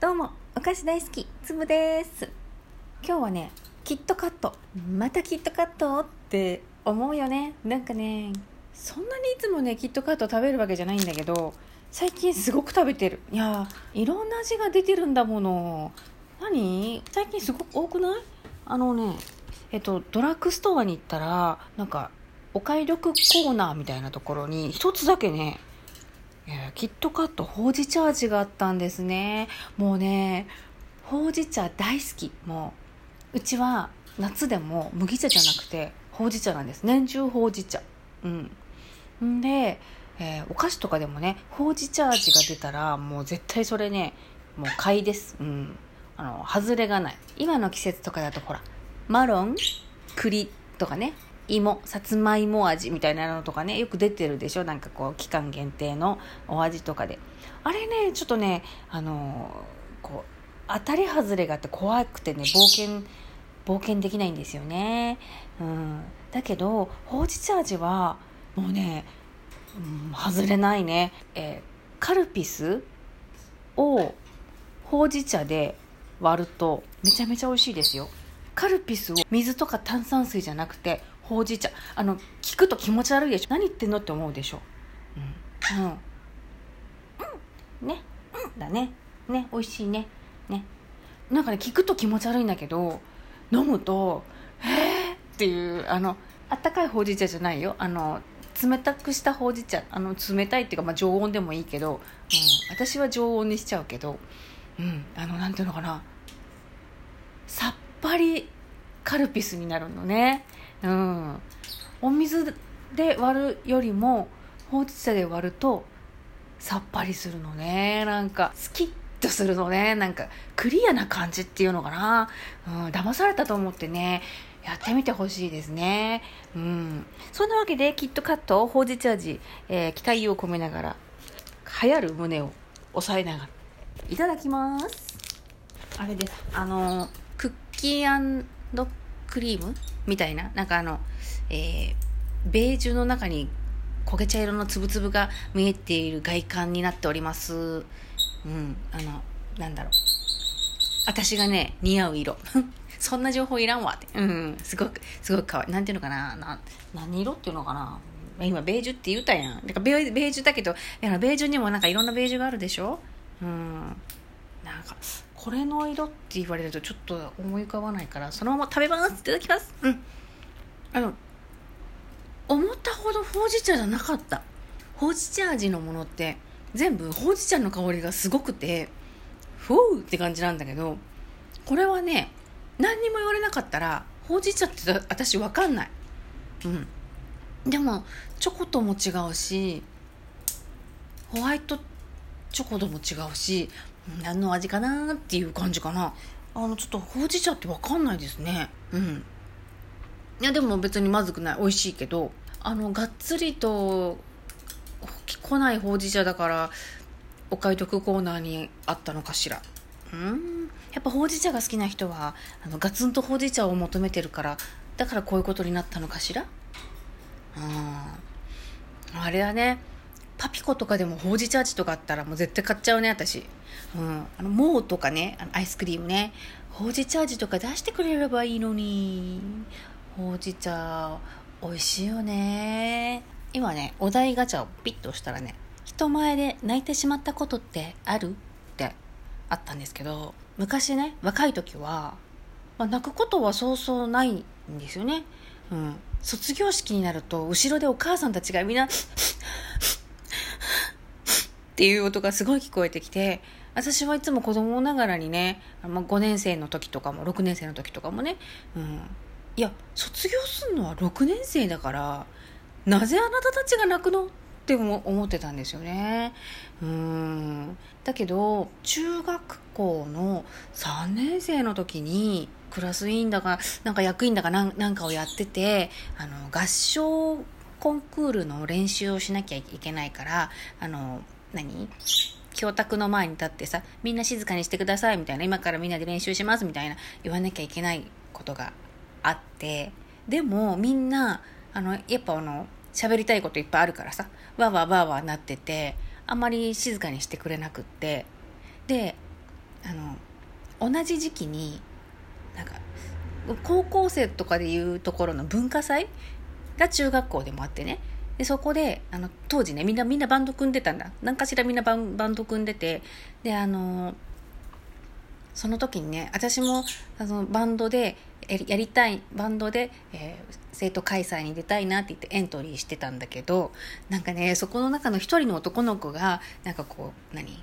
どうもお菓子大好きつぶです。今日はねキットカット。またキットカットって思うよね。なんかねそんなにいつもねキットカット食べるわけじゃないんだけど最近すごく食べてる。いやいろんな味が出てるんだもの。何？最近すごく多くない？あのねえっとドラッグストアに行ったらなんかお買い得コーナーみたいなところに一つだけねキットカットほうじ茶味があったんですね。もうねほうじ茶大好き。もううちは夏でも麦茶じゃなくてほうじ茶なんです。年中ほうじ茶。うん。で、えー、お菓子とかでもねほうじ茶味が出たらもう絶対それねもう買いです。うん。あの外れがない。今の季節とかだとほらマロン栗とかね。芋さつまいも味みたいなのとかねよく出てるでしょ？なんかこう期間限定のお味とかで。あれねちょっとねあのこう当たり外れがあって怖くてね冒険冒険できないんですよね、うん、だけどほうじ茶味はもうね、うん、外れないね、えー、カルピスをほうじ茶で割るとめちゃめちゃ美味しいですよ。カルピスを水とか炭酸水じゃなくてほうじ茶。あの聞くと気持ち悪いでしょ。何言ってんのって思うでしょ。うん。うん、うん、ね。うん。だね。ね。美味しいね。ね。なんかね聞くと気持ち悪いんだけど飲むと「えー!」っていうあのあったかいほうじ茶じゃないよ。あの冷たくしたほうじ茶。あの冷たいっていうか、まあ、常温でもいいけど、うん、私は常温にしちゃうけど、うん、あのなんていうのかな。さっぱりカルピスになるのねうんお水で割るよりもほうじ茶で割るとさっぱりするのねなんかスキッとするのねなんかクリアな感じっていうのかな、うん、騙されたと思ってねやってみてほしいですね。うん。そんなわけで、キットカット、ほうじ茶味、えー、期待を込めながら、流行る胸を押さえながら、いただきます。あれです。あの、クッキークリームみたいな、なんかあの、えー、ベージュの中に焦げ茶色のつぶつぶが見えている外観になっております。うん、あの、なんだろう。私がね、似合う色。そんな情報いらんわって。うん、すごく、すごく可愛い。なんていうのかなな、何色っていうのかな今、ベージュって言うたやん。だかベー、ジュだけど、ベージュにもなんかいろんなベージュがあるでしょ？うん。なんか、これの色って言われるとちょっと思い浮かばないからそのまま食べます。いただきます。うん。あの思ったほどほうじ茶じゃなかった。ほうじ茶味のものって全部ほうじ茶の香りがすごくてふうって感じなんだけどこれはね何にも言われなかったらほうじ茶って私分かんない。うん。でもチョコとも違うしホワイトチョコとも違うし何の味かなっていう感じかな。あのちょっとほうじ茶って分かんないですね。うん。いやでも別にまずくない。美味しいけど。あのがっつりと来ないほうじ茶だからお買い得コーナーにあったのかしら。うん。やっぱほうじ茶が好きな人はあのガツンとほうじ茶を求めてるからだからこういうことになったのかしら。うん。あれはねパピコとかでもほうじ茶味とかあったらもう絶対買っちゃうね私。うん、あのモーとかねあのアイスクリームね。ほうじ茶味とか出してくれればいいのに。ほうじ茶美味しいよね。今ねお題ガチャをピッと押したらね人前で泣いてしまったことってある？ってあったんですけど昔ね若い時は、まあ、泣くことはそうそうないんですよね、うん、卒業式になると後ろでお母さんたちがみんなっていう音がすごい聞こえてきて私はいつも子供ながらにね、ま、5年生の時とかも6年生の時とかもね、うん、いや卒業するのは6年生だからなぜあなたたちが泣くのって思ってたんですよね。うん。だけど中学校の3年生の時にクラス委員だかなんか役員だかなんかをやっててあの合唱コンクールの練習をしなきゃいけないからあの何？教託の前に立ってさ、みんな静かにしてくださいみたいな、今からみんなで練習しますみたいな言わなきゃいけないことがあって、でもみんな、あの、やっぱあの、喋りたいこといっぱいあるからさ、わわわわなってて、あんまり静かにしてくれなくって、で、あの同じ時期になんか高校生とかでいうところの文化祭が中学校でもあってねでそこであの当時ねみんなみんなバンド組んでたんだ。何かしらみんなバンバンド組んでて。であのその時にね私もあのバンドでやりたいバンドで、えー、生徒開催に出たいなって言ってエントリーしてたんだけどなんかねそこの中の一人の男の子がなんかこう何？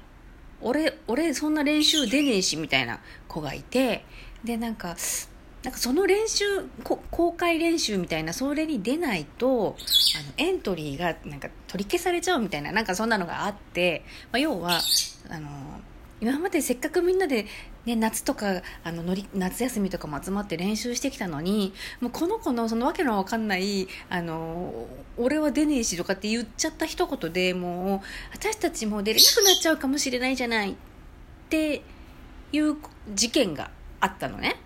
俺俺そんな練習出ねえしみたいな子がいてでなんかなんかその練習公開練習みたいなそれに出ないとあのエントリーがなんか取り消されちゃうみたいななんかそんなのがあって、まあ、要はあの今までせっかくみんなで、ね、夏とかあののり夏休みとかも集まって練習してきたのにもうこの子のそのわけのわかんないあの俺は出ねえしとかって言っちゃった一言でもう私たちも出れなくなっちゃうかもしれないじゃないっていう事件があったのね。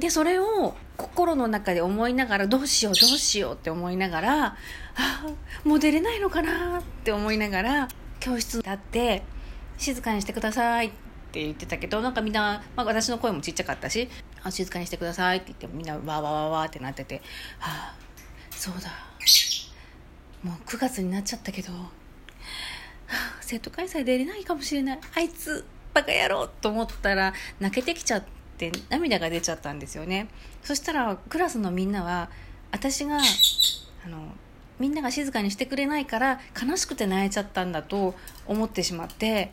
でそれを心の中で思いながらどうしようどうしようって思いながらああもう出れないのかなって思いながら教室に立って静かにしてくださいって言ってたけどなんかみんな、まあ、私の声もちっちゃかったしあ静かにしてくださいって言ってみんなわーわーわーわーってなっててはあそうだ。もう9月になっちゃったけど、はあ、生徒開催出れないかもしれない。あいつバカ野郎と思ったら泣けてきちゃって涙が出ちゃったんですよね。そしたらクラスのみんなは私があのみんなが静かにしてくれないから悲しくて泣いちゃったんだと思ってしまって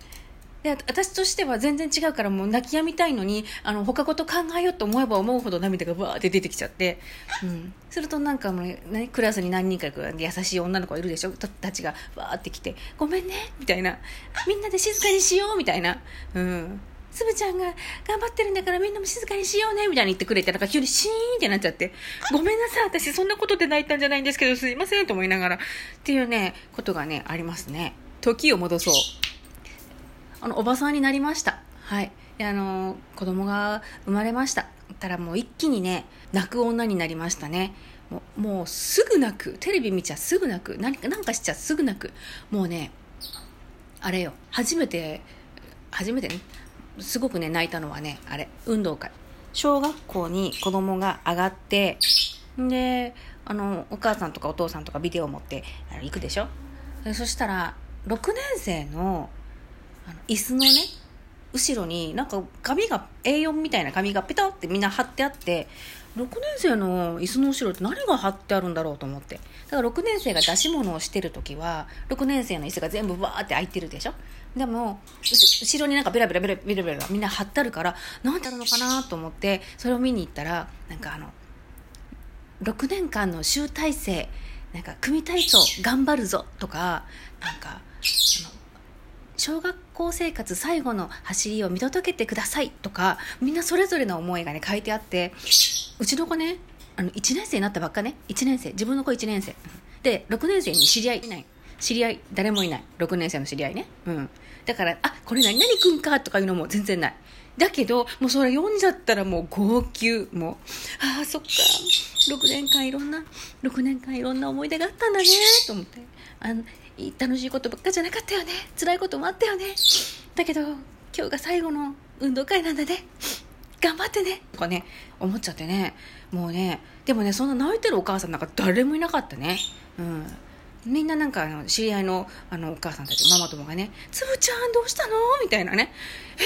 で私としては全然違うからもう泣き止みたいのにあの他こと考えようと思えば思うほど涙がバーって出てきちゃって、うん、するとなんかもう、ね、クラスに何人か優しい女の子がいるでしょ？たちがバーって来て「ごめんね」みたいな「みんなで静かにしよう」みたいな。うん。つぶちゃんが頑張ってるんだからみんなも静かにしようねみたいに言ってくれて、なんか急にシーンってなっちゃって、ごめんなさい、私そんなことで泣いたんじゃないんですけど、すいませんと思いながら、っていうね、ことがね、ありますね。時を戻そう。あの、おばさんになりました。はい。で、あの、子供が生まれました。たらもう一気にね、泣く女になりましたね。もうもうすぐ泣く。テレビ見ちゃすぐ泣く。何か、なんかしちゃすぐ泣く。もうね、あれよ。初めて、初めてね、すごくね、泣いたのはね、あれ、運動会。小学校に子供が上がって、で、あの、お母さんとかお父さんとかビデオを持って行くでしょ？そしたら、6年生のあの椅子のね、後ろになんか紙が A4 みたいな紙がペタってみんな貼ってあって6年生の椅子の後ろって何が貼ってあるんだろうと思って。だから6年生が出し物をしてる時は6年生の椅子が全部わーって開いてるでしょ？でも後ろになんかベラベラベラベラベラみんな貼ってあるから何てあるのかなと思ってそれを見に行ったらなんかあの6年間の集大成なんか組体操頑張るぞとかなんか小学校生活最後の走りを見届けてくださいとかみんなそれぞれの思いがね書いてあってうちの子ねあの1年生になったばっかね。1年生。自分の子1年生。で6年生に知り合いいない。知り合い誰もいない。6年生の知り合いね。うん。だからあこれ何々くんかとかいうのも全然ない。だけどもうそれ読んじゃったらもう号泣。もうああそっか。6年間いろんな6年間いろんな思い出があったんだねと思って。あの楽しいことばっかじゃなかったよね。辛いこともあったよね。だけど今日が最後の運動会なんだね。頑張ってね。とかね思っちゃってね。もうねでもねそんな泣いてるお母さんなんか誰もいなかったね。うん。みんななんかあの知り合いのあのお母さんたちママ友がね「つぶちゃんどうしたの?」みたいなね「え？ー、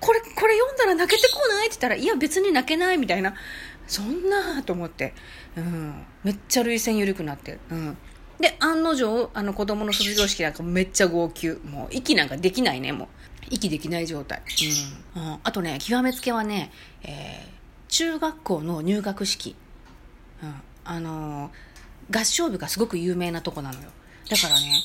これこれ読んだら泣けてこない?」って言ったら「いや別に泣けない」みたいな。そんなと思って、うん、めっちゃ涙腺緩くなって。うん。で、案の定、あの子供の卒業式なんかめっちゃ号泣。もう息なんかできないね、もう。息できない状態。うん。うん、あとね、極めつけはね、えー、中学校の入学式。うん。あのー、合唱部がすごく有名なとこなのよ。だからね、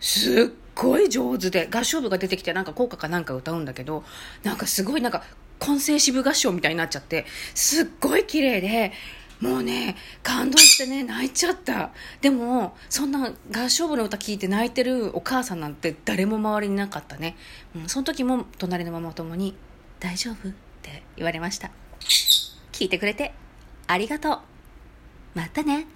すっごい上手で、合唱部が出てきてなんか校歌かなんか歌うんだけど、なんかすごいなんか、混声支部合唱みたいになっちゃって、すっごい綺麗で、もうね感動してね泣いちゃった。でもそんな合唱部の歌聞いて泣いてるお母さんなんて誰も周りになかったね、うん、その時も隣のママ友に「大丈夫?」って言われました。聞いてくれてありがとう。またね。